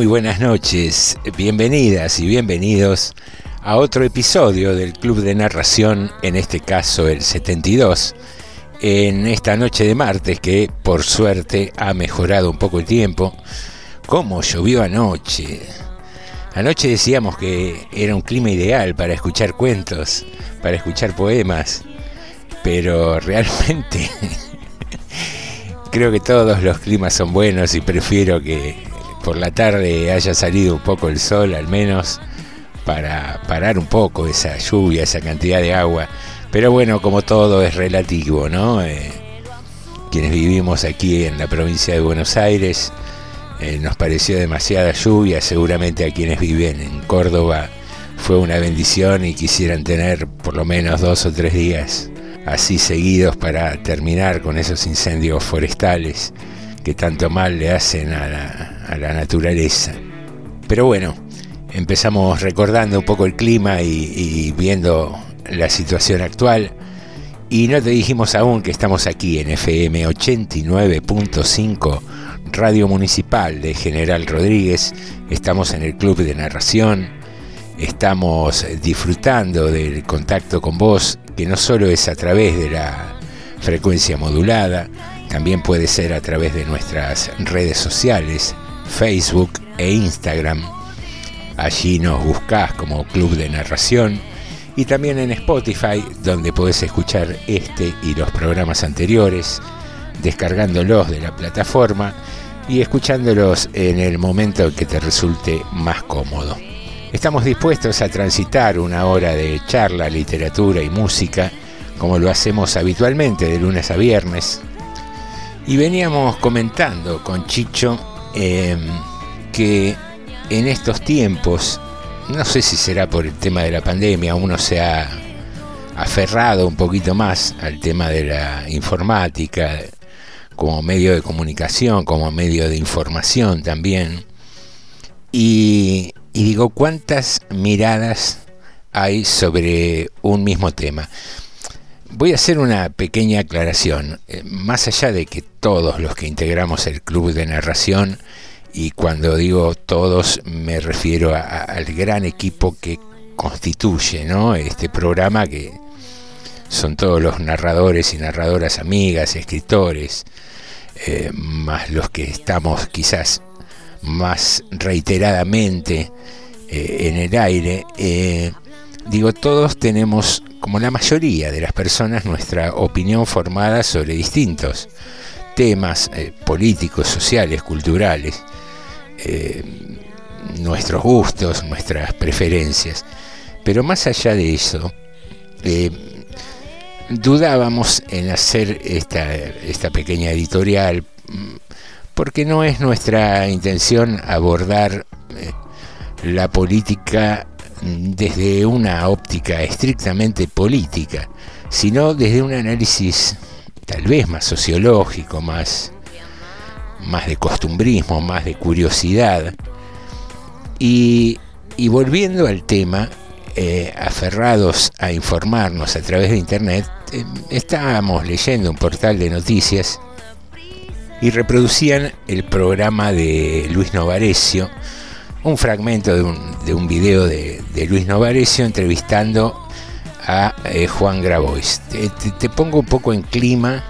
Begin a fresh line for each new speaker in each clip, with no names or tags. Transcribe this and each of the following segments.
Muy, buenas noches, bienvenidas y bienvenidos a otro episodio del Club de Narración, en este caso el 72, en esta noche de martes que por suerte ha mejorado un poco el tiempo. ¿Cómo llovió anoche? Anoche decíamos que era un clima ideal para escuchar cuentos, para escuchar poemas, pero realmente creo que todos los climas son buenos y prefiero que por la tarde haya salido un poco el sol al menos para parar un poco esa lluvia, esa cantidad de agua. Pero bueno, como todo es relativo, ¿no? Eh, quienes vivimos aquí en la provincia de Buenos Aires, eh, nos pareció demasiada lluvia, seguramente a quienes viven en Córdoba fue una bendición y quisieran tener por lo menos dos o tres días así seguidos para terminar con esos incendios forestales que tanto mal le hacen a la, naturaleza. Pero bueno, empezamos recordando un poco el clima y, y viendo la situación actual. Y no te dijimos aún que estamos aquí en FM 89.5 Radio Municipal de General Rodríguez. Estamos en el Club de Narración. Estamos disfrutando del contacto con vos, que no solo es a través de la frecuencia modulada, también puede ser a través de nuestras redes sociales, Facebook e Instagram. Allí nos buscás como Club de Narración y también en Spotify, donde podés escuchar este y los programas anteriores, descargándolos de la plataforma y escuchándolos en el momento que te resulte más cómodo. Estamos dispuestos a transitar una hora de charla, literatura y música, como lo hacemos habitualmente de lunes a viernes. Y veníamos comentando con Chicho eh, que en estos tiempos, no sé si será por el tema de la pandemia, uno se ha aferrado un poquito más al tema de la informática como medio de comunicación, como medio de información también. Y, y digo, ¿cuántas miradas hay sobre un mismo tema? Voy a hacer una pequeña aclaración. Eh, más allá de que todos los que integramos el club de narración, y cuando digo todos me refiero a- al gran equipo que constituye este programa, que son todos los narradores y narradoras amigas, escritores, eh, más los que estamos quizás más reiteradamente eh, en el aire, eh, digo, todos tenemos, como la mayoría de las personas, nuestra opinión formada sobre distintos temas eh, políticos, sociales, culturales, eh, nuestros gustos, nuestras preferencias. Pero más allá de eso, eh, dudábamos en hacer esta, esta pequeña editorial mm, porque no es nuestra intención abordar la política desde una óptica estrictamente política, sino desde un análisis tal vez más sociológico, más, más de costumbrismo, más de curiosidad. Y, volviendo al tema, eh, aferrados a informarnos a través de Internet, eh, estábamos leyendo un portal de noticias y reproducían el programa de Luis Novarecio, un fragmento de un, de un video de, Luis Novarecio entrevistando a eh, Juan Grabois. Te, pongo un poco en clima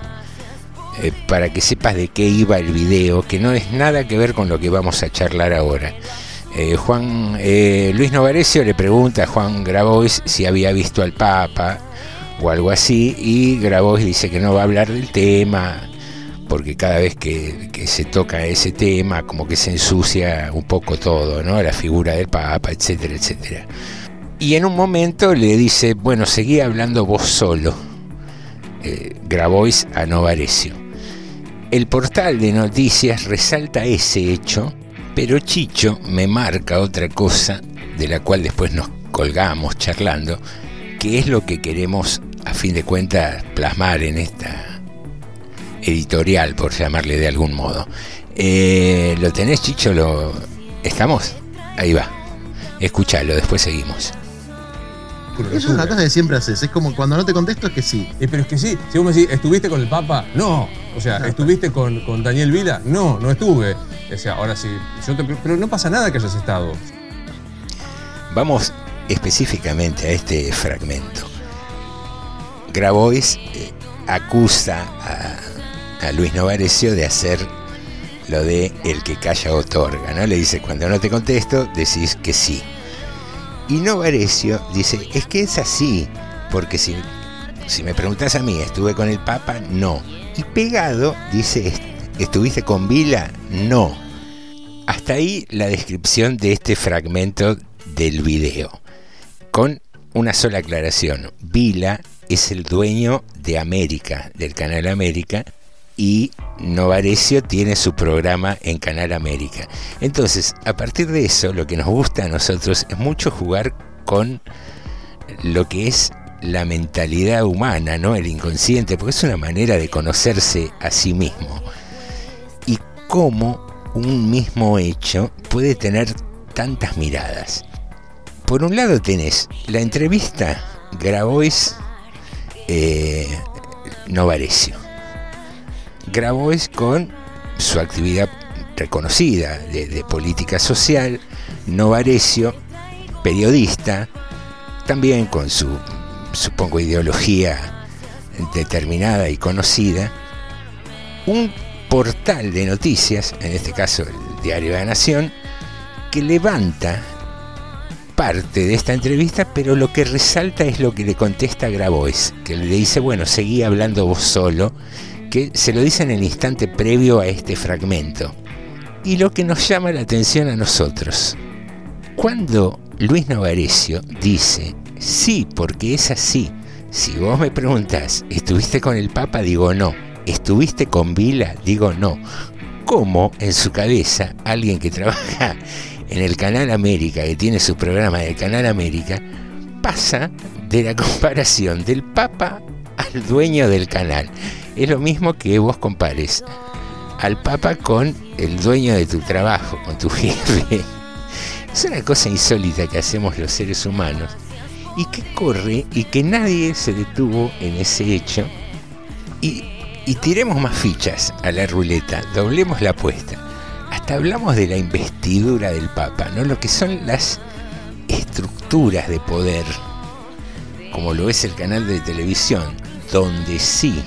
para que sepas de qué iba el video, que no es nada que ver con lo que vamos a charlar ahora. Eh, Juan eh, Luis Novarecio le pregunta a Juan Grabois si había visto al Papa o algo así y Grabois dice que no va a hablar del tema porque cada vez que, se toca ese tema como que se ensucia un poco todo, ¿no? La figura del Papa, etcétera, etcétera. Y en un momento le dice, bueno, seguí hablando vos solo, eh, Grabois a Novarecio. El portal de noticias resalta ese hecho pero Chicho me marca otra cosa de la cual después nos colgamos charlando, que es lo que queremos a fin de cuentas plasmar en esta editorial, por llamarle de algún modo. Eh, ¿Lo tenés, Chicho? ¿Lo... ¿Estamos? Ahí va. Escúchalo, después seguimos.
Es una cosa que siempre haces. Es como cuando no te contesto es que sí.
Eh, pero es que sí. Si vos me decís, ¿estuviste con el Papa? No. O sea, ¿estuviste con, con Daniel Vila? No, no estuve. O sea, ahora sí, pero no pasa nada que hayas estado.
Vamos específicamente a este fragmento. Grabois eh, acusa a, Luis Novarecio de hacer lo de el que calla otorga, ¿no? Le dice, cuando no te contesto, decís que sí. Y Novarecio dice, es que es así, porque si, si me preguntas a mí, ¿estuve con el Papa? No. Y pegado dice ¿Estuviste con Vila? No. Hasta ahí la descripción de este fragmento del video. Con una sola aclaración. Vila es el dueño de América, del Canal América, y Novarecio tiene su programa en Canal América. Entonces, a partir de eso, lo que nos gusta a nosotros es mucho jugar con lo que es la mentalidad humana, ¿no? El inconsciente, porque es una manera de conocerse a sí mismo cómo un mismo hecho puede tener tantas miradas. Por un lado tenés la entrevista Grabois eh, Novarecio. Grabois con su actividad reconocida de, política social, Novarecio, periodista, también con su, supongo, ideología determinada y conocida, un portal de noticias, en este caso el Diario de la Nación, que levanta parte de esta entrevista, pero lo que resalta es lo que le contesta Grabois, que le dice, bueno, seguí hablando vos solo, que se lo dice en el instante previo a este fragmento. Y lo que nos llama la atención a nosotros, cuando Luis Novarecio dice, sí, porque es así, si vos me preguntás, ¿estuviste con el Papa? Digo no ¿Estuviste con Vila? Digo no. ¿Cómo en su cabeza alguien que trabaja en el Canal América, que tiene su programa del Canal América, pasa de la comparación del Papa al dueño del canal? Es lo mismo que vos compares al Papa con el dueño de tu trabajo, con tu jefe. Es una cosa insólita que hacemos los seres humanos y que corre y que nadie se detuvo en ese hecho. Y y tiremos más fichas a la ruleta, doblemos la apuesta. Hasta hablamos de la investidura del Papa, ¿no? Lo que son las estructuras de poder, como lo es el canal de televisión, donde sí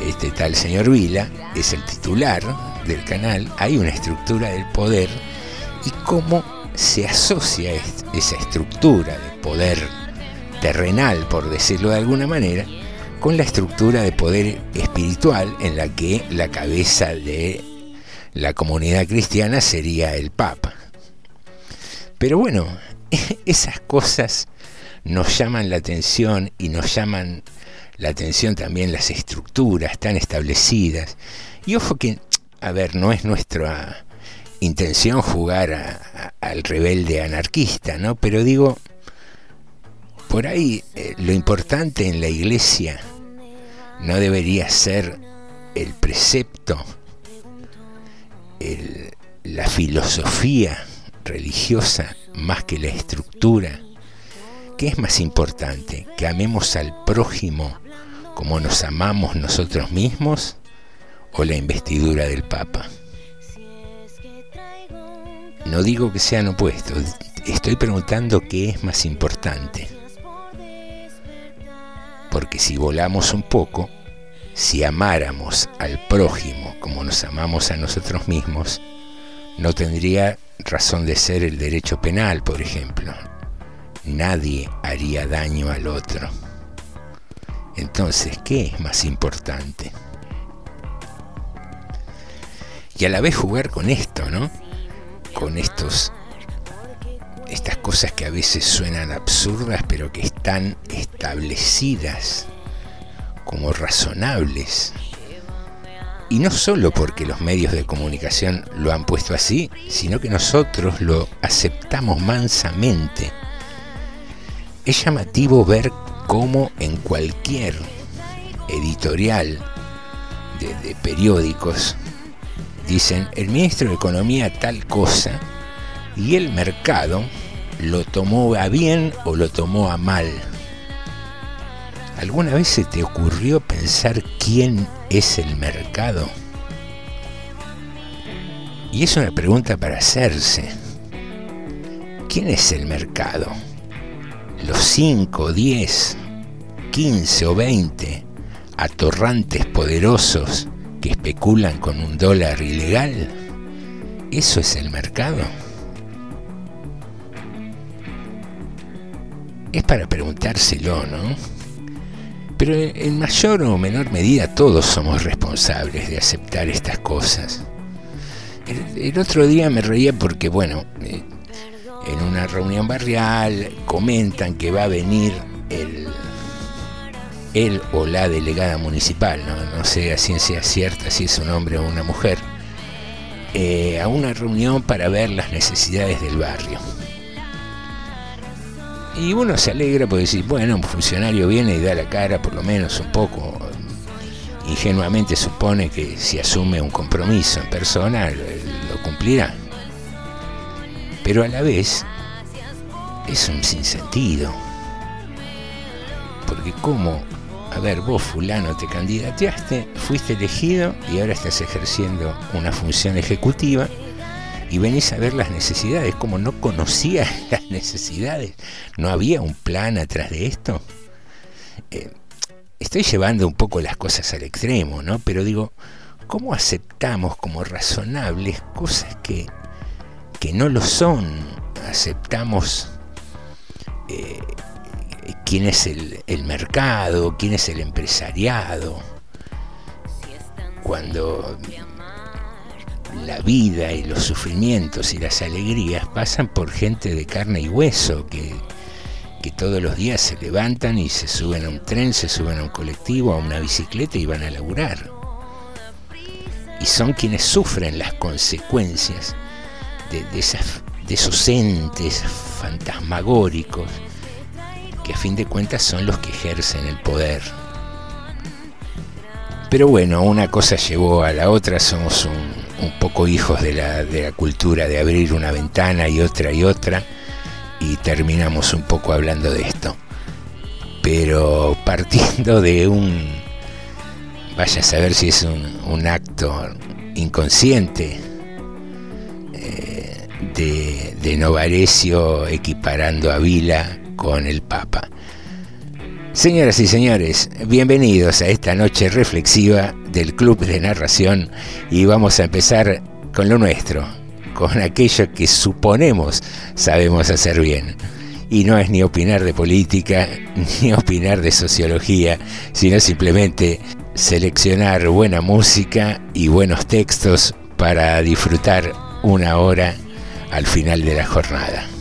este tal señor Vila es el titular del canal, hay una estructura del poder y cómo se asocia esa estructura de poder terrenal, por decirlo de alguna manera, con la estructura de poder espiritual en la que la cabeza de la comunidad cristiana sería el Papa. Pero bueno, esas cosas nos llaman la atención y nos llaman la atención también las estructuras tan establecidas. Y ojo que, a ver, no es nuestra intención jugar al rebelde anarquista, ¿no? Pero digo, por ahí eh, lo importante en la iglesia no debería ser el precepto, la filosofía religiosa más que la estructura, ¿qué es más importante? ¿Que amemos al prójimo como nos amamos nosotros mismos o la investidura del Papa? No digo que sean opuestos, estoy preguntando qué es más importante. Porque si volamos un poco, si amáramos al prójimo como nos amamos a nosotros mismos, no tendría razón de ser el derecho penal, por ejemplo. Nadie haría daño al otro. Entonces, ¿qué es más importante? Y a la vez jugar con esto, ¿no? Con estos estas cosas que a veces suenan absurdas, pero que están establecidas como razonables. Y no solo porque los medios de comunicación lo han puesto así, sino que nosotros lo aceptamos mansamente. Es llamativo ver cómo en cualquier editorial de periódicos dicen el ministro de Economía tal cosa y el mercado lo tomó a bien o lo tomó a mal. ¿Alguna vez se te ocurrió pensar quién es el mercado? Y es una pregunta para hacerse. ¿Quién es el mercado? ¿Los 5, 10, 15 o 20 atorrantes poderosos que especulan con un dólar ilegal? ¿Eso es el mercado? Es para preguntárselo, ¿no? Pero en mayor o menor medida todos somos responsables de aceptar estas cosas. El, otro día me reía porque, bueno, eh, en una reunión barrial comentan que va a venir el, él o la delegada municipal, no, sé a ciencia cierta si es un hombre o una mujer, eh, a una reunión para ver las necesidades del barrio. Y uno se alegra por decir, bueno, un funcionario viene y da la cara, por lo menos un poco, ingenuamente supone que si asume un compromiso en persona, lo cumplirá. Pero a la vez es un sinsentido. Porque como, a ver, vos fulano te candidateaste, fuiste elegido y ahora estás ejerciendo una función ejecutiva y venís a ver las necesidades, como no conocía las necesidades, no había un plan atrás de esto. Eh, estoy llevando un poco las cosas al extremo, ¿no? Pero digo, ¿cómo aceptamos como razonables cosas que, que no lo son? Aceptamos eh, quién es el, el mercado, quién es el empresariado. Cuando la vida y los sufrimientos y las alegrías pasan por gente de carne y hueso que, que todos los días se levantan y se suben a un tren, se suben a un colectivo, a una bicicleta y van a laburar. Y son quienes sufren las consecuencias de, de esos entes fantasmagóricos que a fin de cuentas son los que ejercen el poder. Pero bueno, una cosa llevó a la otra, somos un, un poco hijos de la, de la cultura de abrir una ventana y otra y otra, y terminamos un poco hablando de esto. Pero partiendo de un, vaya a saber si es un, acto inconsciente de, de Novarecio equiparando a Vila con el Papa. Señoras y señores, bienvenidos a esta noche reflexiva del Club de Narración y vamos a empezar con lo nuestro, con aquello que suponemos sabemos hacer bien. Y no es ni opinar de política, ni opinar de sociología, sino simplemente seleccionar buena música y buenos textos para disfrutar una hora al final de la jornada.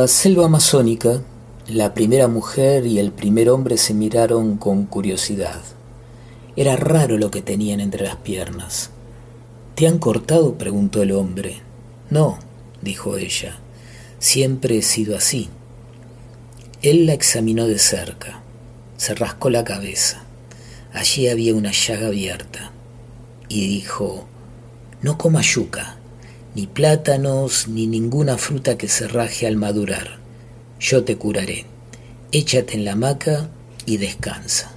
La selva amazónica, la primera mujer y el primer hombre se miraron con curiosidad. Era raro lo que tenían entre las piernas. ¿Te han cortado? preguntó el hombre. No, dijo ella. Siempre he sido así. Él la examinó de cerca. Se rascó la cabeza. Allí había una llaga abierta. Y dijo, no coma yuca, ni plátanos, ni ninguna fruta que se raje al madurar. Yo te curaré. Échate en la hamaca y descansa.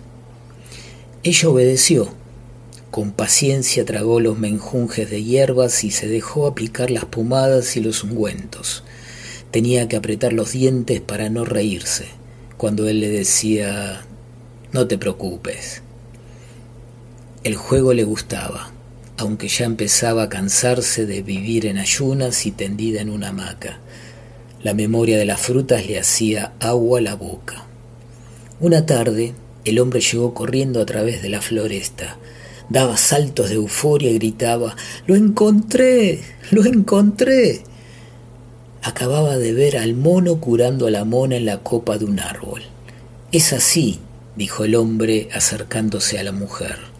Ella obedeció. Con paciencia tragó los menjunjes de hierbas y se dejó aplicar las pomadas y los ungüentos. Tenía que apretar los dientes para no reírse, cuando él le decía, no te preocupes. El juego le gustaba, aunque ya empezaba a cansarse de vivir en ayunas y tendida en una hamaca. La memoria de las frutas le hacía agua a la boca. Una tarde, el hombre llegó corriendo a través de la floresta. Daba saltos de euforia y gritaba Lo encontré. Lo encontré. Acababa de ver al mono curando a la mona en la copa de un árbol. Es así, dijo el hombre acercándose a la mujer.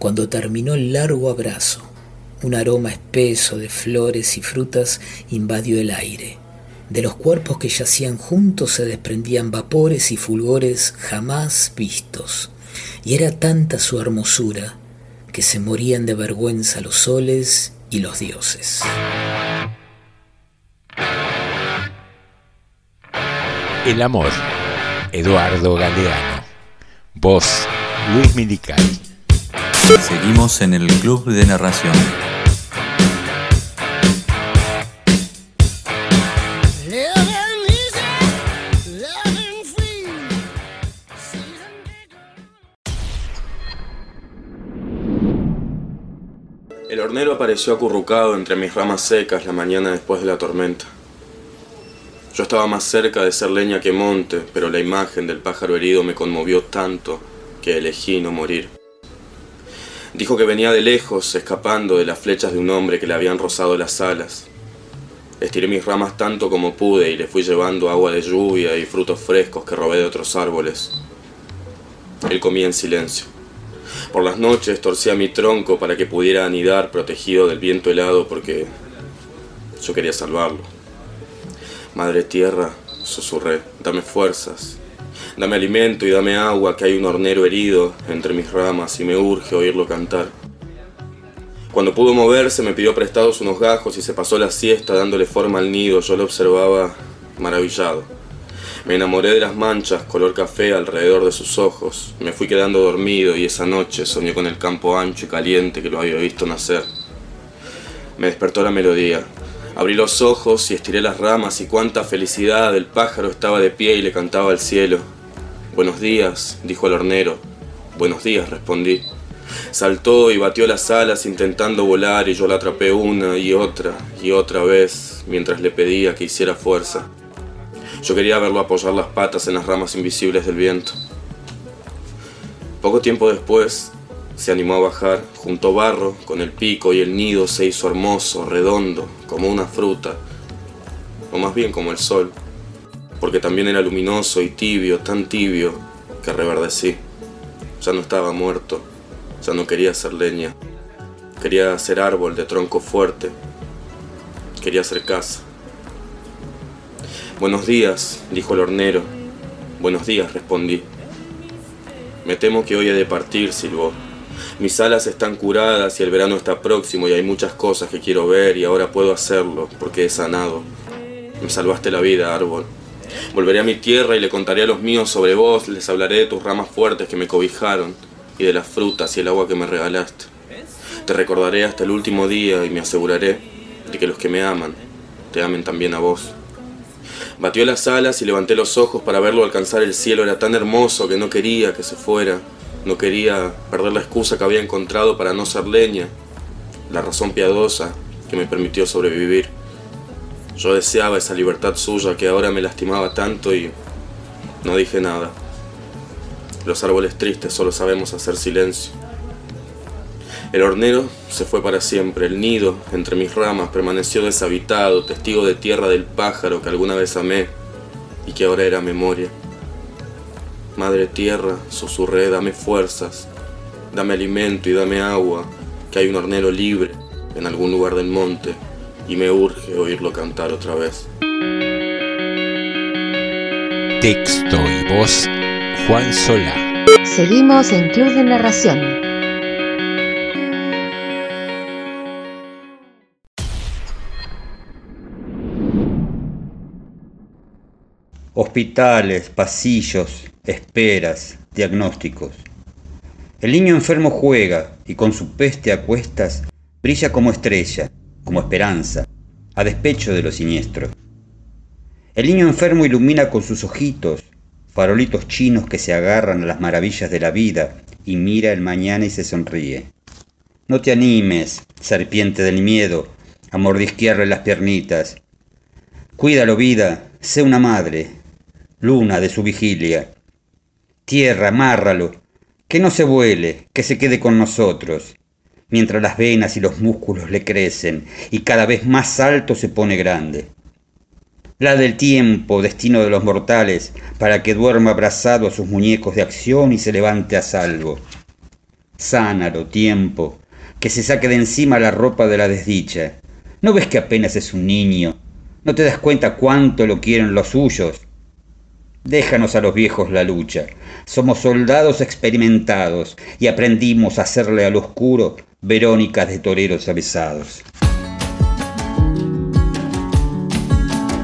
Cuando terminó el largo abrazo, un aroma espeso de flores y frutas invadió el aire. De los cuerpos que yacían juntos se desprendían vapores y fulgores jamás vistos, y era tanta su hermosura que se morían de vergüenza los soles y los dioses.
El amor, Eduardo Galeano. Voz, Luis Milical.
Seguimos en el Club de Narración.
El hornero apareció acurrucado entre mis ramas secas la mañana después de la tormenta. Yo estaba más cerca de ser leña que monte, pero la imagen del pájaro herido me conmovió tanto que elegí no morir. Dijo que venía de lejos, escapando de las flechas de un hombre que le habían rozado las alas. Estiré mis ramas tanto como pude y le fui llevando agua de lluvia y frutos frescos que robé de otros árboles. Él comía en silencio. Por las noches torcía mi tronco para que pudiera anidar protegido del viento helado porque yo quería salvarlo. Madre tierra, susurré, dame fuerzas, dame alimento y dame agua, que hay un hornero herido entre mis ramas y me urge oírlo cantar. Cuando pudo moverse me pidió prestados unos gajos y se pasó la siesta dándole forma al nido, yo lo observaba maravillado. Me enamoré de las manchas color café alrededor de sus ojos. Me fui quedando dormido y esa noche soñé con el campo ancho y caliente que lo había visto nacer. Me despertó la melodía. Abrí los ojos y estiré las ramas y cuánta felicidad. El pájaro estaba de pie y le cantaba al cielo. Buenos días, dijo el hornero. Buenos días, respondí. Saltó y batió las alas intentando volar y yo la atrapé una y otra y otra vez mientras le pedía que hiciera fuerza. Yo quería verlo apoyar las patas en las ramas invisibles del viento. Poco tiempo después, se animó a bajar, juntó barro con el pico y el nido se hizo hermoso, redondo, como una fruta, o más bien como el sol, porque también era luminoso y tibio, tan tibio, que reverdecí. Ya no estaba muerto, ya no quería ser leña, quería ser árbol de tronco fuerte, quería ser casa. Buenos días, dijo el hornero. Buenos días, respondí. Me temo que hoy he de partir, silbó. Mis alas están curadas y el verano está próximo y hay muchas cosas que quiero ver y ahora puedo hacerlo porque he sanado. Me salvaste la vida, árbol. Volveré a mi tierra y le contaré a los míos sobre vos, les hablaré de tus ramas fuertes que me cobijaron y de las frutas y el agua que me regalaste. Te recordaré hasta el último día y me aseguraré de que los que me aman te amen también a vos. Batió las alas y levanté los ojos para verlo alcanzar el cielo. Era tan hermoso que no quería que se fuera. No quería perder la excusa que había encontrado para no ser leña, la razón piadosa que me permitió sobrevivir. Yo deseaba esa libertad suya que ahora me lastimaba tanto y no dije nada. Los árboles tristes solo sabemos hacer silencio. El hornero se fue para siempre, el nido entre mis ramas permaneció deshabitado, testigo de tierra del pájaro que alguna vez amé y que ahora era memoria. Madre tierra, susurré, dame fuerzas, dame alimento y dame agua, que hay un hornero libre en algún lugar del monte y me urge oírlo cantar otra vez.
Texto y voz Juan Solá.
Seguimos en Club de Narración.
Hospitales, pasillos, esperas, diagnósticos. El niño enfermo juega y con su peste a cuestas brilla como estrella, como esperanza, a despecho de lo siniestro. El niño enfermo ilumina con sus ojitos, farolitos chinos que se agarran a las maravillas de la vida y mira el mañana y se sonríe. No te animes, serpiente del miedo, a mordisquearle las piernitas. Cuídalo, vida, sé una madre, luna de su vigilia. Tierra, amárralo, que no se vuele, que se quede con nosotros, mientras las venas y los músculos le crecen y cada vez más alto se pone grande. La del tiempo, destino de los mortales, para que duerma abrazado a sus muñecos de acción y se levante a salvo. Sánalo, tiempo, que se saque de encima la ropa de la desdicha. ¿No ves que apenas es un niño? ¿No te das cuenta cuánto lo quieren los suyos? Déjanos a los viejos la lucha. Somos soldados experimentados y aprendimos a hacerle al oscuro verónicas de toreros avisados.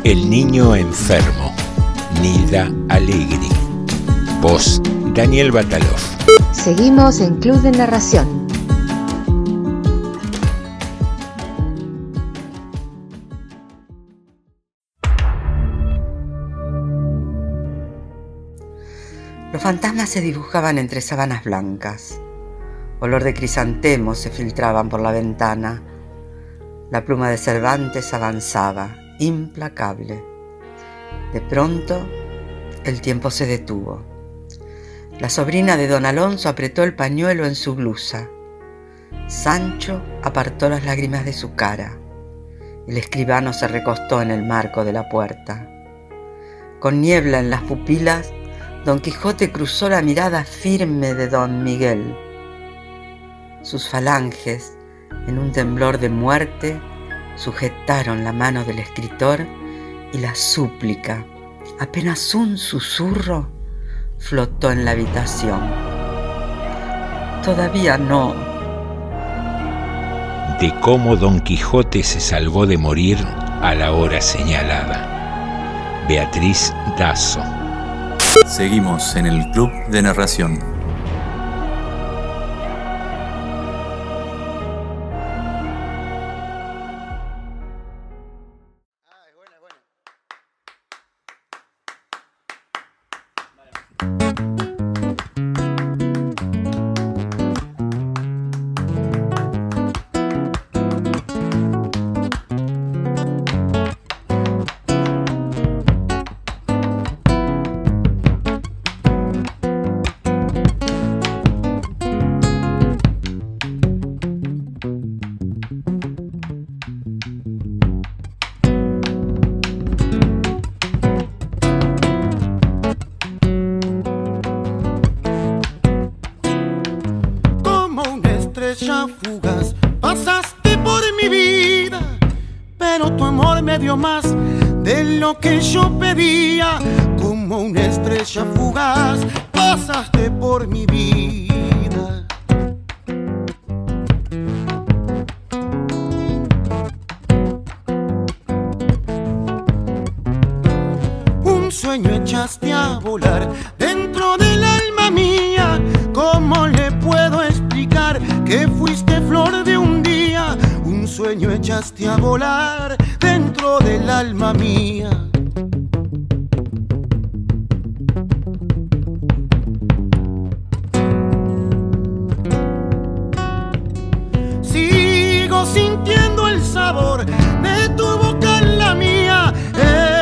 El niño enfermo. Nilda Alegri. Voz Daniel Batalov.
Seguimos en Club de Narración.
Los fantasmas se dibujaban entre sábanas blancas. Olor de crisantemos se filtraban por la ventana. La pluma de Cervantes avanzaba, implacable. De pronto, el tiempo se detuvo. La sobrina de don Alonso apretó el pañuelo en su blusa. Sancho apartó las lágrimas de su cara. El escribano se recostó en el marco de la puerta. Con niebla en las pupilas, Don Quijote cruzó la mirada firme de don Miguel. Sus falanges, en un temblor de muerte, sujetaron la mano del escritor y la súplica, apenas un susurro, flotó en la habitación. Todavía no.
De cómo Don Quijote se salvó de morir a la hora señalada. Beatriz Dazo.
Seguimos en el Club de Narración.
Fuiste flor de un día? Un sueño echaste a volar dentro del alma mía. Sigo sintiendo el sabor de tu boca en la mía,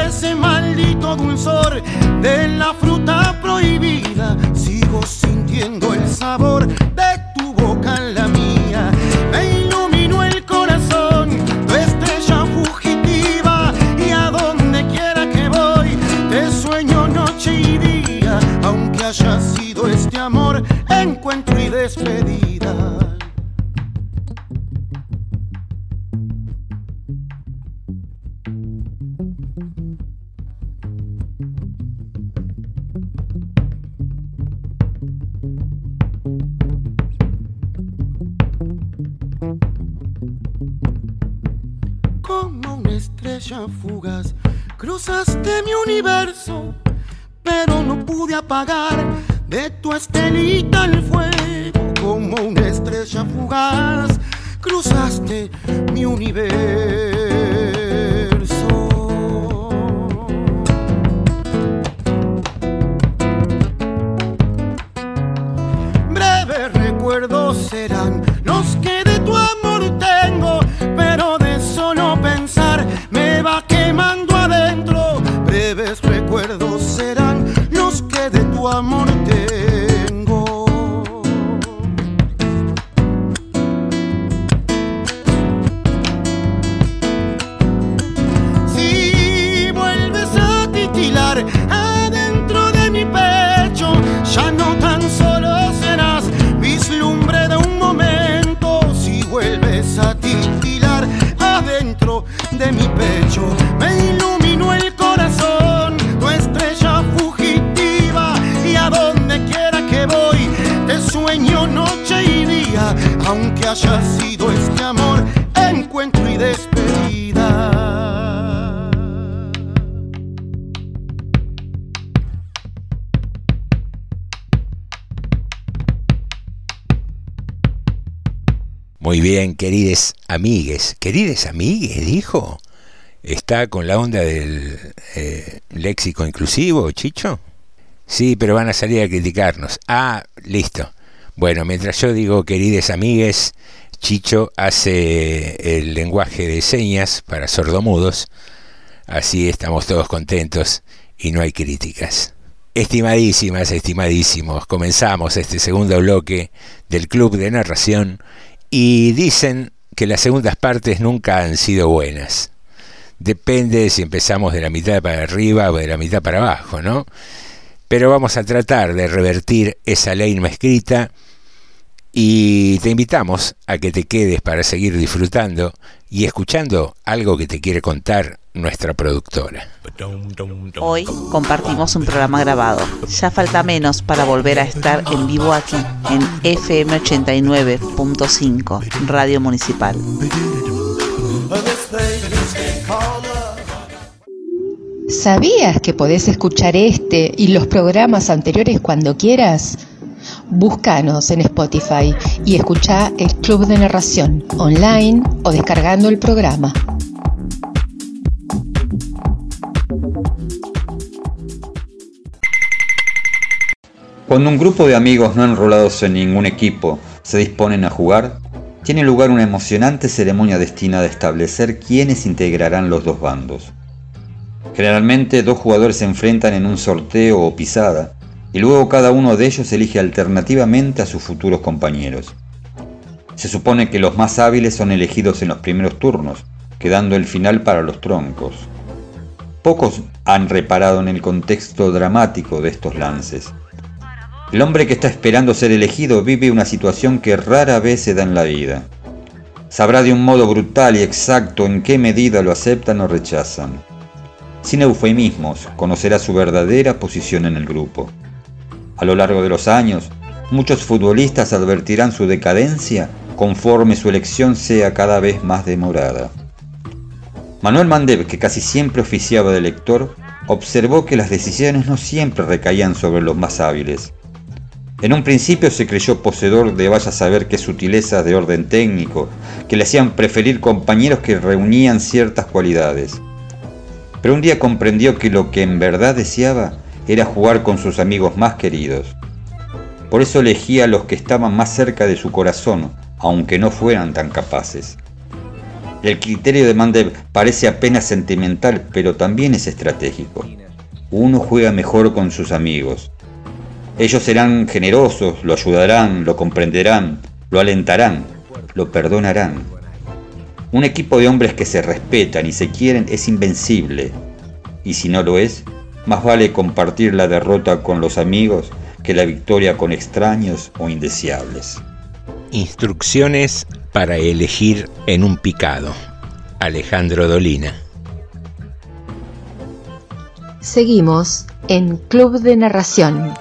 ese maldito dulzor de la fruta prohibida. Sigo sintiendo el sabor de haya sido este amor, encuentro y despedida. Como una estrella fugaz, cruzaste mi universo pude apagar de tu estelita el fuego como una estrella fugaz. Cruzaste mi universo. Amor
bien, querides amigues. Querides amigues, dijo. ¿Está con la onda del eh, léxico inclusivo, Chicho? Sí, pero van a salir a criticarnos. Ah, listo. Bueno, mientras yo digo querides amigues, Chicho hace el lenguaje de señas para sordomudos. Así estamos todos contentos y no hay críticas. Estimadísimas, estimadísimos, comenzamos este segundo bloque del Club de Narración y dicen que las segundas partes nunca han sido buenas. Depende de si empezamos de la mitad para arriba o de la mitad para abajo, ¿no? Pero vamos a tratar de revertir esa ley no escrita y te invitamos a que te quedes para seguir disfrutando y escuchando algo que te quiere contar nuestra productora.
Hoy compartimos un programa grabado. Ya falta menos para volver a estar en vivo aquí, en FM 89.5, Radio Municipal.
¿Sabías que podés escuchar este y los programas anteriores cuando quieras? Búscanos en Spotify y escucha el Club de Narración online o descargando el programa.
Cuando un grupo de amigos no enrolados en ningún equipo se disponen a jugar, tiene lugar una emocionante ceremonia destinada a establecer quiénes integrarán los dos bandos. Generalmente dos jugadores se enfrentan en un sorteo o pisada, y luego cada uno de ellos elige alternativamente a sus futuros compañeros. Se supone que los más hábiles son elegidos en los primeros turnos, quedando el final para los troncos. Pocos han reparado en el contexto dramático de estos lances. El hombre que está esperando ser elegido vive una situación que rara vez se da en la vida. Sabrá de un modo brutal y exacto en qué medida lo aceptan o rechazan. Sin eufemismos, conocerá su verdadera posición en el grupo. A lo largo de los años, muchos futbolistas advertirán su decadencia conforme su elección sea cada vez más demorada. Manuel Mandev, que casi siempre oficiaba de lector, observó que las decisiones no siempre recaían sobre los más hábiles. En un principio se creyó poseedor de vaya a saber qué sutilezas de orden técnico, que le hacían preferir compañeros que reunían ciertas cualidades. Pero un día comprendió que lo que en verdad deseaba era jugar con sus amigos más queridos. Por eso elegía a los que estaban más cerca de su corazón, aunque no fueran tan capaces. El criterio de Mandev parece apenas sentimental, pero también es estratégico. Uno juega mejor con sus amigos. Ellos serán generosos, lo ayudarán, lo comprenderán, lo alentarán, lo perdonarán. Un equipo de hombres que se respetan y se quieren es invencible. Y si no lo es, más vale compartir la derrota con los amigos que la victoria con extraños o indeseables.
Instrucciones para elegir en un picado. Alejandro Dolina.
Seguimos en Club de Narración.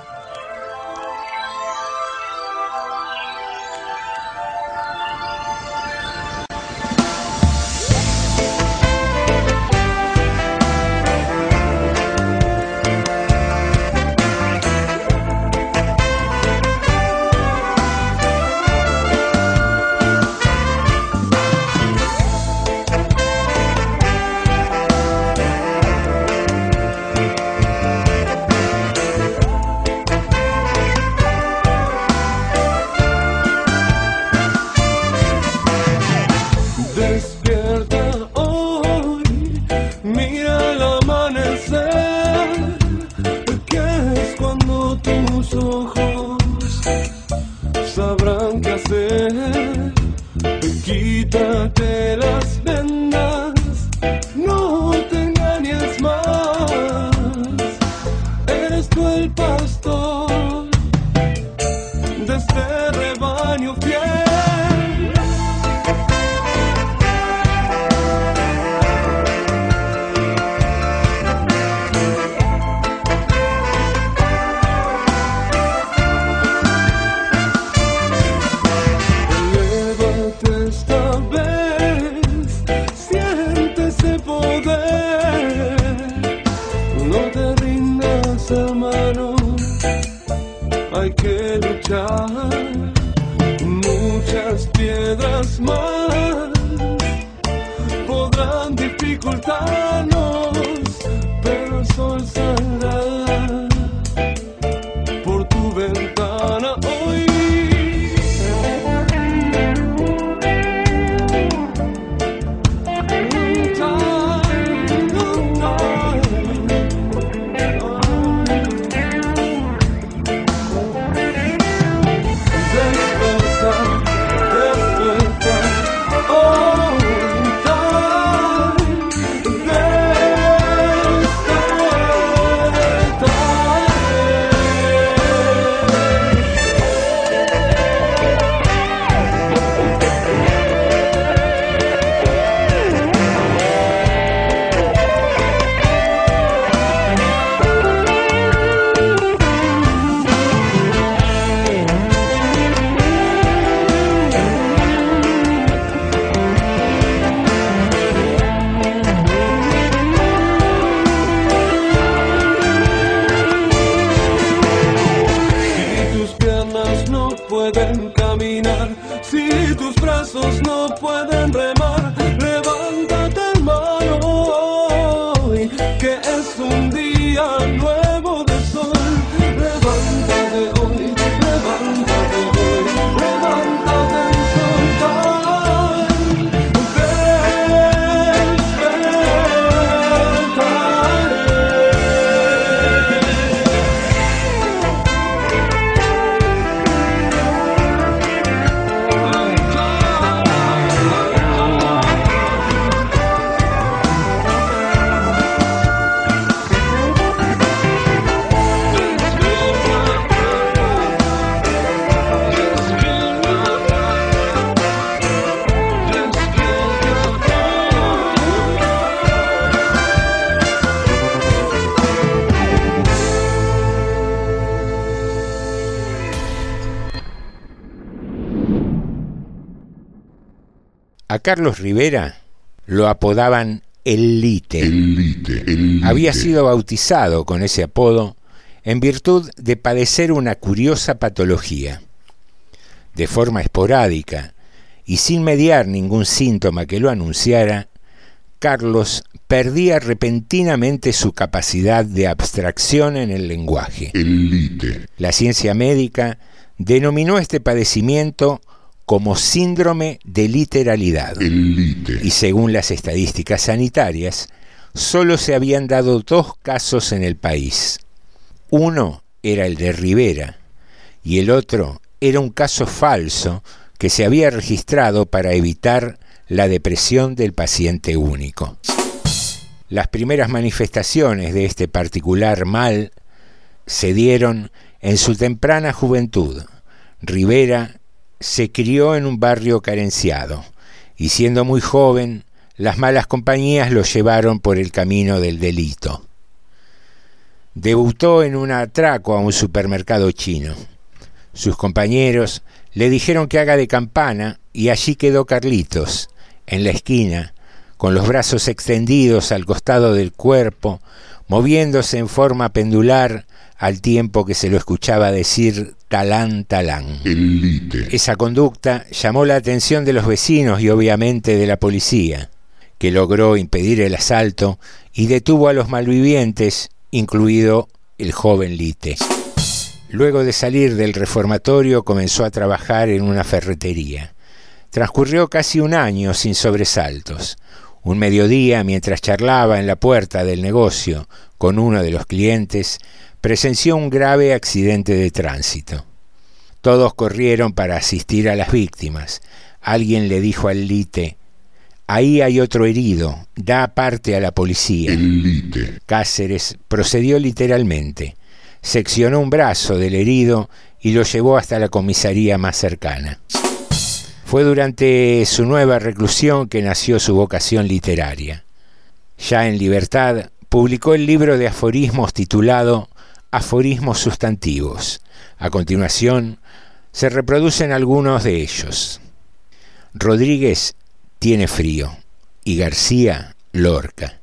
Carlos Rivera lo apodaban El Lite. Había sido bautizado con ese apodo en virtud de padecer una curiosa patología. De forma esporádica y sin mediar ningún síntoma que lo anunciara, Carlos perdía repentinamente su capacidad de abstracción en el lenguaje. La ciencia médica denominó este padecimiento como síndrome de literalidad. Y según las estadísticas sanitarias, solo se habían dado dos casos en el país. Uno era el de Rivera y el otro era un caso falso que se había registrado para evitar la depresión del paciente único. Las primeras manifestaciones de este particular mal se dieron en su temprana juventud. Rivera se crió en un barrio carenciado y siendo muy joven, las malas compañías lo llevaron por el camino del delito. Debutó en un atraco a un supermercado chino. Sus compañeros le dijeron que haga de campana y allí quedó Carlitos, en la esquina, con los brazos extendidos al costado del cuerpo, moviéndose en forma pendular al tiempo que se lo escuchaba decir talán talán. Esa conducta llamó la atención de los vecinos y obviamente de la policía, que logró impedir el asalto y detuvo a los malvivientes, incluido el joven Lite. Luego de salir del reformatorio comenzó a trabajar en una ferretería. Transcurrió casi un año sin sobresaltos. Un mediodía, mientras charlaba en la puerta del negocio con uno de los clientes, presenció un grave accidente de tránsito. Todos corrieron para asistir a las víctimas. alguien le dijo al Lite, ahí hay otro herido, da parte a la policía. Cáceres procedió literalmente, seccionó un brazo del herido y lo llevó hasta la comisaría más cercana. Fue durante su nueva reclusión que nació su vocación literaria. Ya en libertad, publicó el libro de aforismos titulado Aforismos Sustantivos. A continuación, se reproducen algunos de ellos. Rodríguez tiene frío y García Lorca.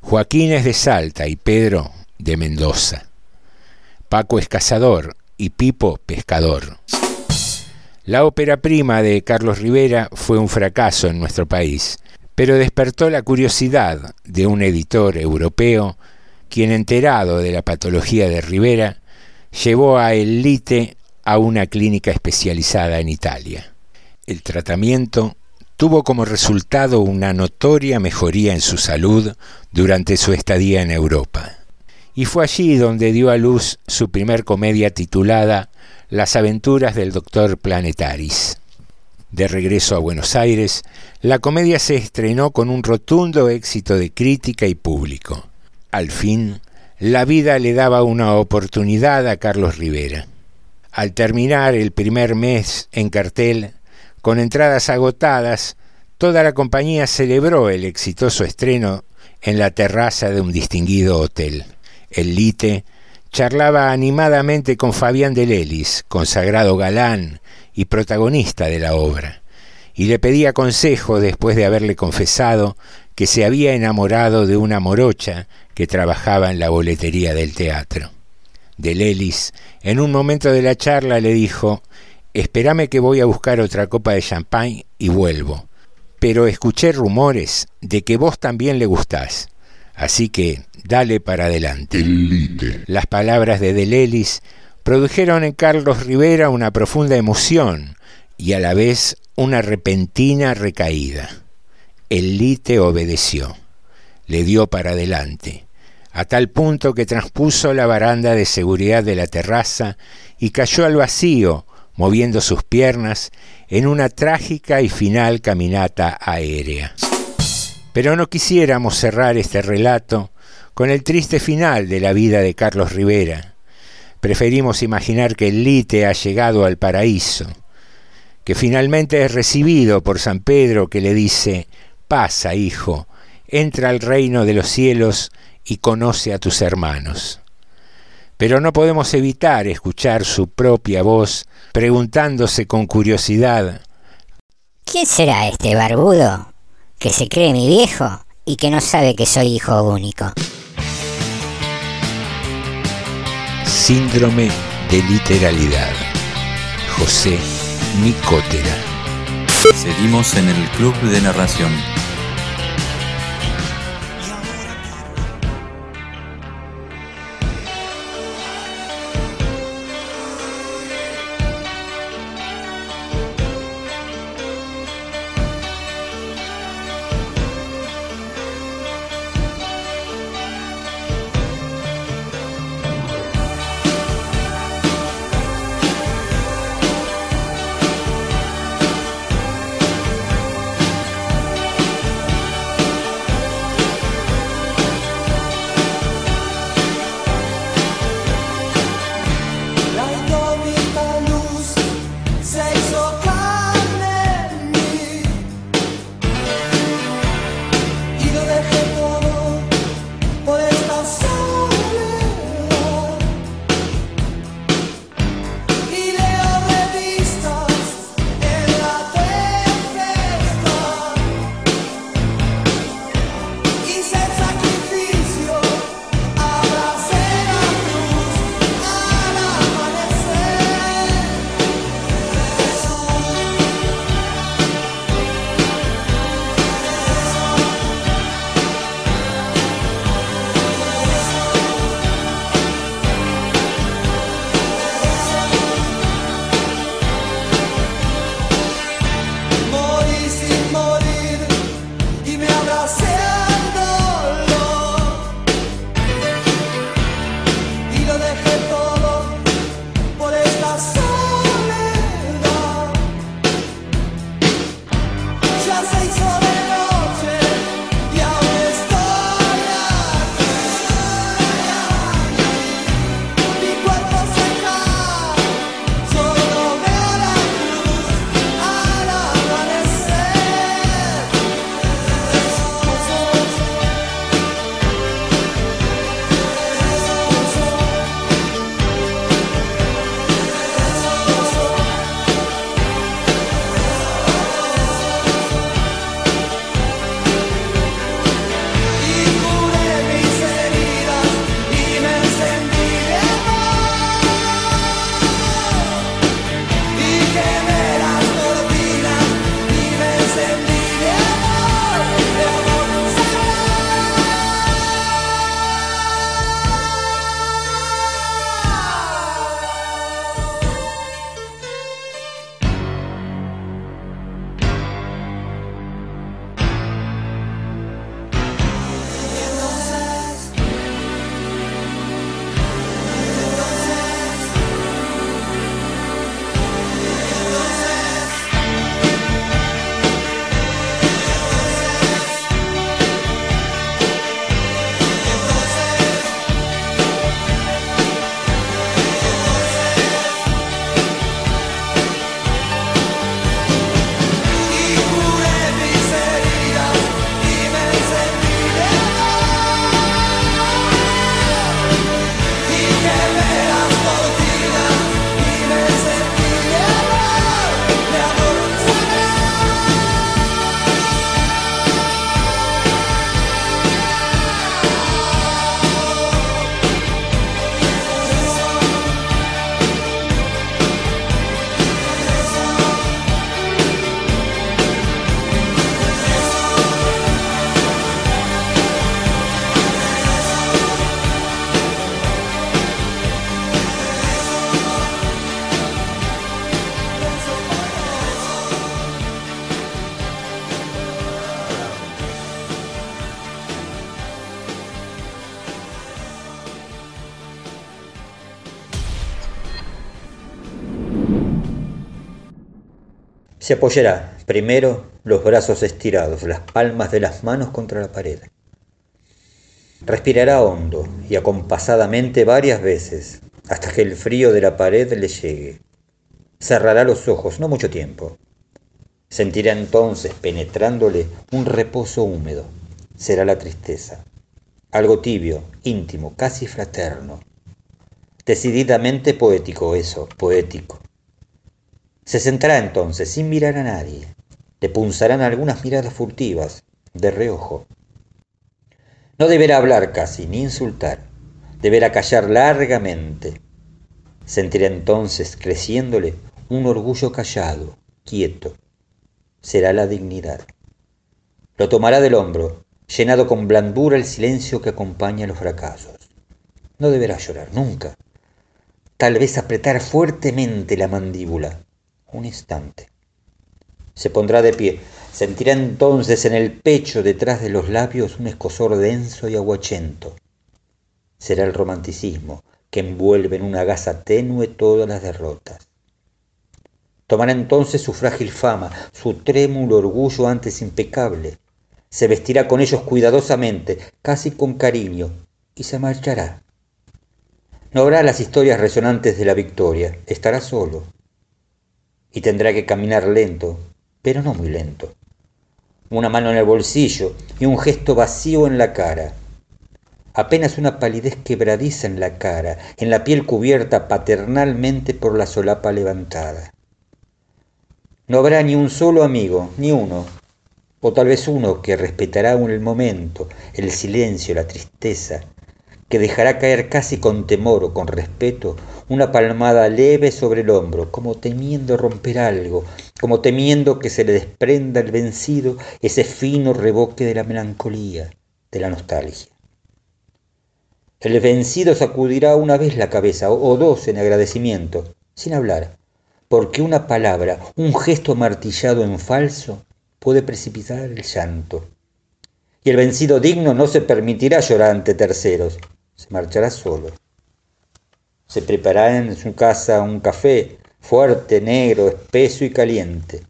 Joaquín es de Salta y Pedro de Mendoza. Paco es cazador y Pipo pescador. La ópera prima de Carlos Rivera fue un fracaso en nuestro país, pero despertó la curiosidad de un editor europeo, quien enterado de la patología de Rivera, llevó a Elite a una clínica especializada en Italia. El tratamiento tuvo como resultado una notoria mejoría en su salud durante su estadía en Europa. Y fue allí donde dio a luz su primer comedia titulada Las aventuras del doctor Planetaris. De regreso a Buenos Aires, la comedia se estrenó con un rotundo éxito de crítica y público. Al fin, la vida le daba una oportunidad a Carlos Rivera. Al terminar el primer mes en cartel, con entradas agotadas, toda la compañía celebró el exitoso estreno en la terraza de un distinguido hotel. El Lite charlaba animadamente con Fabián de Lelis, consagrado galán y protagonista de la obra, y le pedía consejo después de haberle confesado que se había enamorado de una morocha que trabajaba en la boletería del teatro. De Lelis, en un momento de la charla, le dijo Espérame que voy a buscar otra copa de champán y vuelvo. Pero escuché rumores de que vos también le gustás. Así que dale para adelante. Las palabras de Delelis produjeron en Carlos Rivera una profunda emoción y a la vez una repentina recaída. El lite obedeció, le dio para adelante, a tal punto que transpuso la baranda de seguridad de la terraza y cayó al vacío, moviendo sus piernas en una trágica y final caminata aérea. Pero no quisiéramos cerrar este relato con el triste final de la vida de Carlos Rivera. Preferimos imaginar que el Lite ha llegado al paraíso, que finalmente es recibido por San Pedro que le dice, pasa, hijo, entra al reino de los cielos y conoce a tus hermanos pero no podemos evitar escuchar su propia voz preguntándose con curiosidad
¿Quién será este barbudo que se cree mi viejo y que no sabe que soy hijo único?
Síndrome de literalidad. José Nicotera.
Seguimos en el Club de Narración.
Se
apoyará, primero, los brazos estirados, las palmas de las manos contra la pared. Respirará hondo y acompasadamente varias veces, hasta que el frío de la pared le llegue. Cerrará los ojos, no mucho tiempo. Sentirá entonces penetrándole un reposo húmedo. Será la tristeza. Algo tibio, íntimo, casi fraterno. Decididamente poético eso, poético. Se sentará entonces sin mirar a nadie. Le punzarán algunas miradas furtivas, de reojo. No deberá hablar casi, ni insultar. Deberá callar largamente. Sentirá entonces creciéndole un orgullo callado, quieto. Será la dignidad. Lo tomará del hombro, llenado con blandura el silencio que acompaña los fracasos. No deberá llorar nunca. Tal vez apretar fuertemente la mandíbula. Un instante. Se pondrá de pie. Sentirá entonces en el pecho detrás de los labios un escosor denso y aguachento. Será el romanticismo que envuelve en una gasa tenue todas las derrotas. Tomará entonces su frágil fama, su trémulo orgullo antes impecable. Se vestirá con ellos cuidadosamente, casi con cariño, y se marchará. No habrá las historias resonantes de la victoria, estará solo. Y tendrá que caminar lento, pero no muy lento. Una mano en el bolsillo y un gesto vacío en la cara. Apenas una palidez quebradiza en la cara, en la piel cubierta paternalmente por la solapa levantada. No habrá ni un solo amigo, ni uno, o tal vez uno que respetará el momento, el silencio, la tristeza, que dejará caer casi con temor o con respeto una palmada leve sobre el hombro, como temiendo romper algo, como temiendo que se le desprenda el vencido ese fino reboque de la melancolía, de la nostalgia. El vencido sacudirá una vez la cabeza o dos en agradecimiento, sin hablar, porque una palabra, un gesto martillado en falso, puede precipitar el llanto. Y el vencido digno no se permitirá llorar ante terceros, se marchará solo. Se preparará en su casa un café fuerte, negro, espeso y caliente.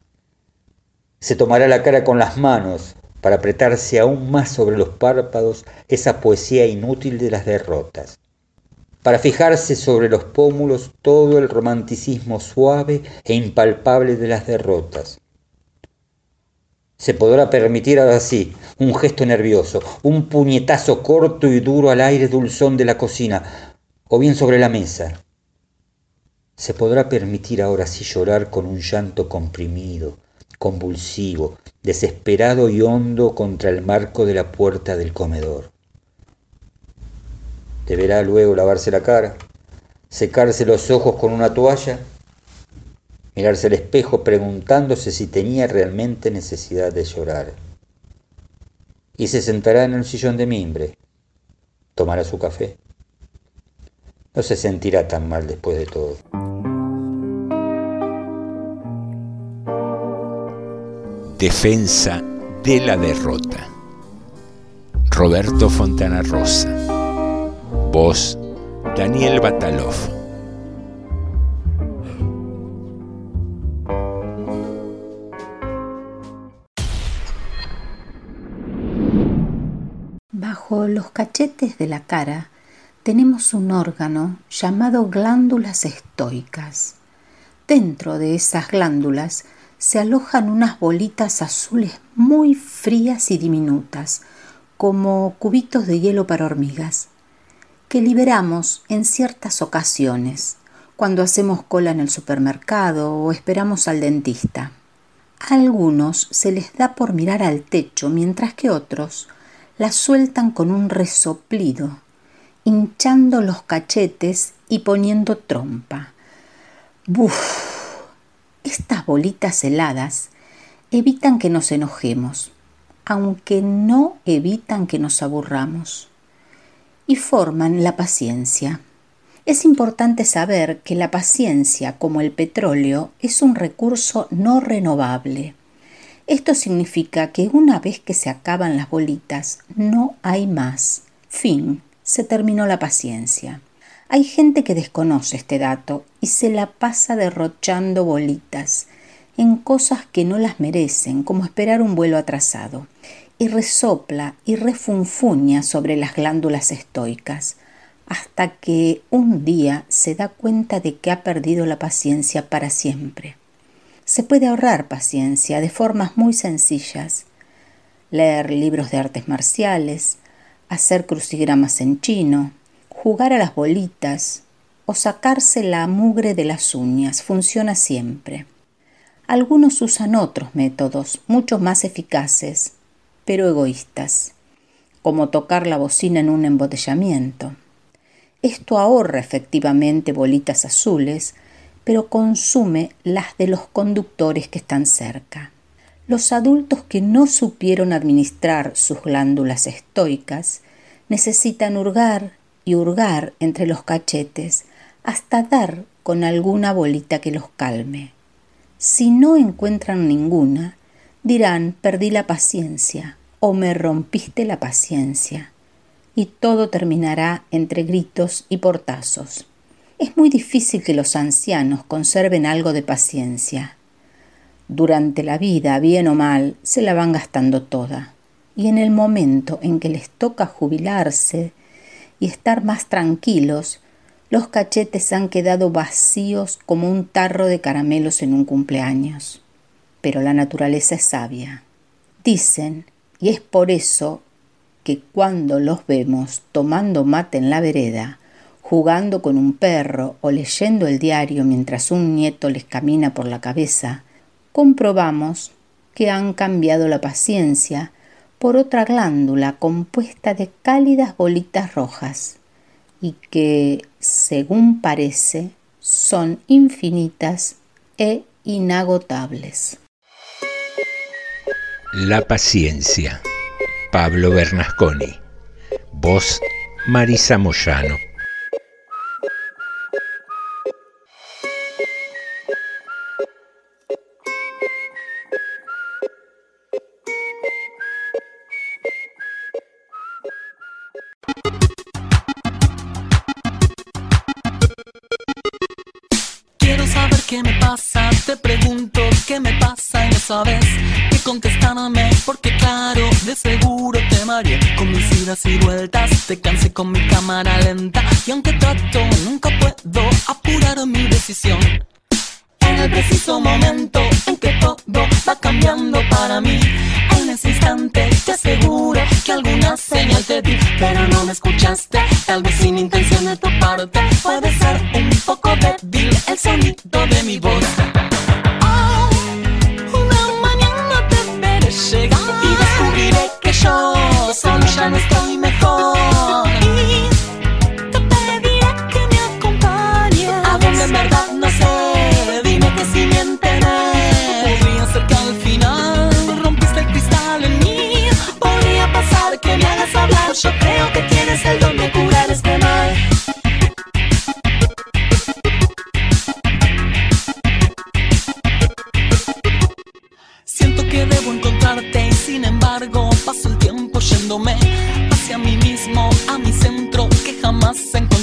Se tomará la cara con las manos para apretarse aún más sobre los párpados esa poesía inútil de las derrotas, para fijarse sobre los pómulos todo el romanticismo suave e impalpable de las derrotas. Se podrá permitir ahora sí un gesto nervioso, un puñetazo corto y duro al aire dulzón de la cocina, o bien sobre la mesa. Se podrá permitir ahora sí llorar con un llanto comprimido, convulsivo, desesperado y hondo contra el marco de la puerta del comedor. Deberá luego lavarse la cara, secarse los ojos con una toalla, mirarse al espejo preguntándose si tenía realmente necesidad de llorar. Y se sentará en el sillón de mimbre, tomará su café. No se sentirá tan mal después de todo.
Defensa de la derrota. Roberto Fontana Rosa. Voz Daniel Batalov.
Los cachetes de la cara tenemos un órgano llamado glándulas estoicas. Dentro de esas glándulas se alojan unas bolitas azules muy frías y diminutas, como cubitos de hielo para hormigas, que liberamos en ciertas ocasiones, cuando hacemos cola en el supermercado o esperamos al dentista. A algunos se les da por mirar al techo, mientras que otros las sueltan con un resoplido, hinchando los cachetes y poniendo trompa. ¡Buf! Estas bolitas heladas evitan que nos enojemos, aunque no evitan que nos aburramos, y forman la paciencia. Es importante saber que la paciencia, como el petróleo, es un recurso no renovable. Esto significa que una vez que se acaban las bolitas, no hay más. Fin, se terminó la paciencia. Hay gente que desconoce este dato y se la pasa derrochando bolitas en cosas que no las merecen, como esperar un vuelo atrasado, y resopla y refunfuña sobre las glándulas estoicas, hasta que un día se da cuenta de que ha perdido la paciencia para siempre. Se puede ahorrar paciencia de formas muy sencillas. Leer libros de artes marciales, hacer crucigramas en chino, jugar a las bolitas o sacarse la mugre de las uñas funciona siempre. Algunos usan otros métodos, mucho más eficaces, pero egoístas, como tocar la bocina en un embotellamiento. Esto ahorra efectivamente bolitas azules, pero consume las de los conductores que están cerca. Los adultos que no supieron administrar sus glándulas estoicas necesitan hurgar y hurgar entre los cachetes hasta dar con alguna bolita que los calme. Si no encuentran ninguna, dirán perdí la paciencia o me rompiste la paciencia, y todo terminará entre gritos y portazos. Es muy difícil que los ancianos conserven algo de paciencia. Durante la vida, bien o mal, se la van gastando toda. Y en el momento en que les toca jubilarse y estar más tranquilos, los cachetes han quedado vacíos como un tarro de caramelos en un cumpleaños. Pero la naturaleza es sabia. Dicen, y es por eso que cuando los vemos tomando mate en la vereda, jugando con un perro o leyendo el diario mientras un nieto les camina por la cabeza, comprobamos que han cambiado la paciencia por otra glándula compuesta de cálidas bolitas rojas y que, según parece, son infinitas e inagotables.
La paciencia. Pablo Bernasconi. Voz Marisa Moyano.
Te
cansé con mi cámara lenta y aunque trato nunca puedo apurar mi decisión. En el preciso momento en que todo va cambiando para mí, en ese instante te aseguro que alguna señal te di, pero no me escuchaste, tal vez sin intención de tu parte, puede ser un poco débil el sonido de mi voz. Oh, una mañana te veré llegar y descubriré que yo solo ya no estoy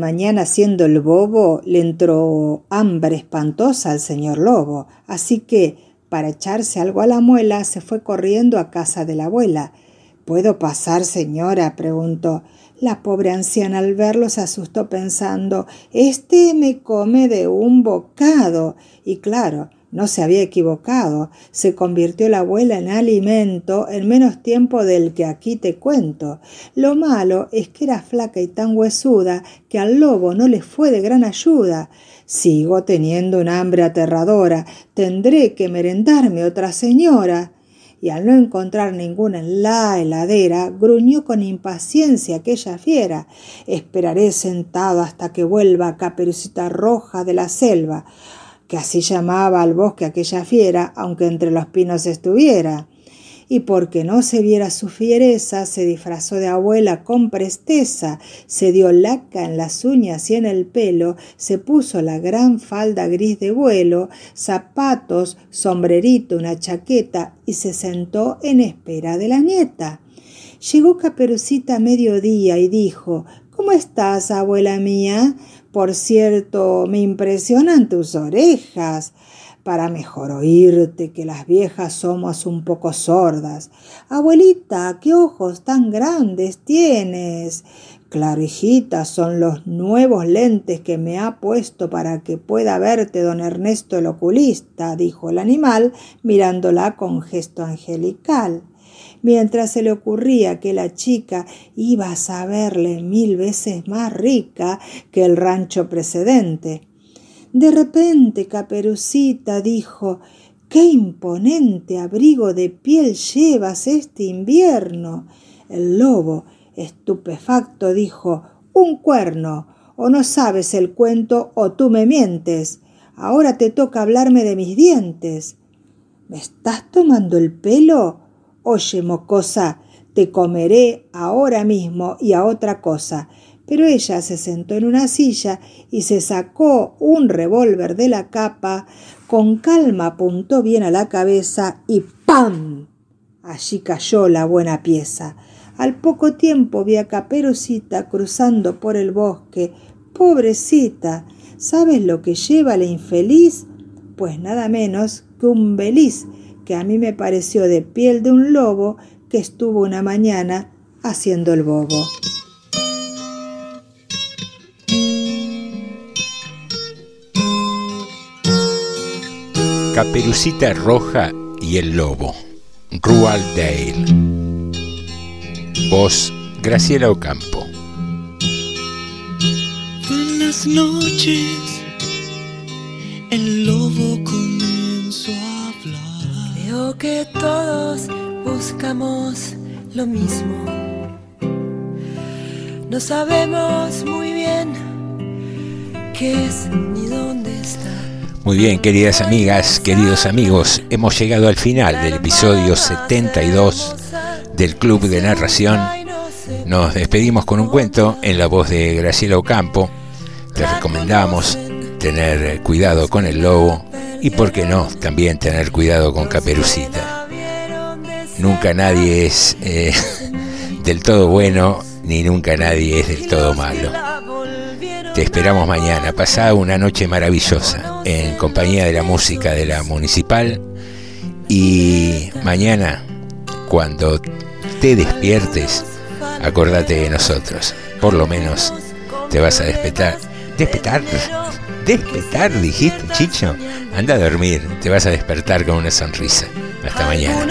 Mañana
haciendo el bobo, le entró hambre espantosa al señor lobo, así que, para echarse algo a la muela, se fue corriendo a casa de la abuela. ¿Puedo pasar, señora? preguntó. La pobre anciana al verlo se asustó pensando, Este me come de un bocado. Y claro, no se había equivocado. Se convirtió la abuela en alimento en menos tiempo del que aquí te cuento. Lo malo es que era flaca y tan huesuda que al lobo no le fue de gran ayuda. Sigo teniendo un hambre aterradora. Tendré que merendarme otra señora. Y al no encontrar ninguna en la heladera, gruñó con impaciencia aquella fiera. Esperaré sentado hasta que vuelva Caperucita Roja de la selva que así llamaba al bosque aquella fiera, aunque entre los pinos estuviera. Y porque no se viera su fiereza, se disfrazó de abuela con presteza, se dio laca en las uñas y en el pelo, se puso la gran falda gris de vuelo, zapatos, sombrerito, una chaqueta, y se sentó en espera de la nieta. Llegó Caperucita a mediodía y dijo ¿Cómo estás, abuela mía? Por cierto, me impresionan tus orejas. Para mejor oírte, que las viejas somos un poco sordas. Abuelita, qué ojos tan grandes tienes. Claro, hijita, son los nuevos lentes que me ha puesto para que pueda verte don Ernesto el oculista, dijo el animal, mirándola con gesto angelical mientras se le ocurría que la chica iba a saberle mil veces más rica que el rancho precedente. De repente Caperucita dijo ¡Qué imponente abrigo de piel llevas este invierno! El lobo, estupefacto, dijo Un cuerno. O no sabes el cuento o tú me mientes. Ahora te toca hablarme de mis dientes. ¿Me estás tomando el pelo? Oye, mocosa, te comeré ahora mismo y a otra cosa. Pero ella se sentó en una silla y se sacó un revólver de la capa, con calma apuntó bien a la cabeza y ¡pam! Allí cayó la buena pieza. Al poco tiempo vi a Caperucita cruzando por el bosque. Pobrecita, ¿sabes lo que lleva la infeliz? Pues nada menos que un beliz que a mí me pareció de piel de un lobo que estuvo una mañana haciendo el bobo.
Caperucita Roja y el Lobo. Rual Dale. Voz Graciela Ocampo.
Buenas noches,
que todos buscamos lo mismo. No sabemos muy bien qué es ni dónde está.
Muy bien, queridas amigas, queridos amigos, hemos llegado al final del episodio 72 del Club de Narración. Nos despedimos con un cuento en la voz de Graciela Ocampo. Te recomendamos tener cuidado con el lobo y, por qué no, también tener cuidado con Caperucita. Nunca nadie es eh, del todo bueno ni nunca nadie es del todo malo. Te esperamos mañana. Pasá una noche maravillosa en compañía de la música de la municipal. Y mañana, cuando te despiertes, acordate de nosotros. Por lo menos te vas a despertar. ¿Despertar? ¿Despertar? Dijiste, Chicho. Anda a dormir. Te vas a despertar con una sonrisa. Hasta mañana.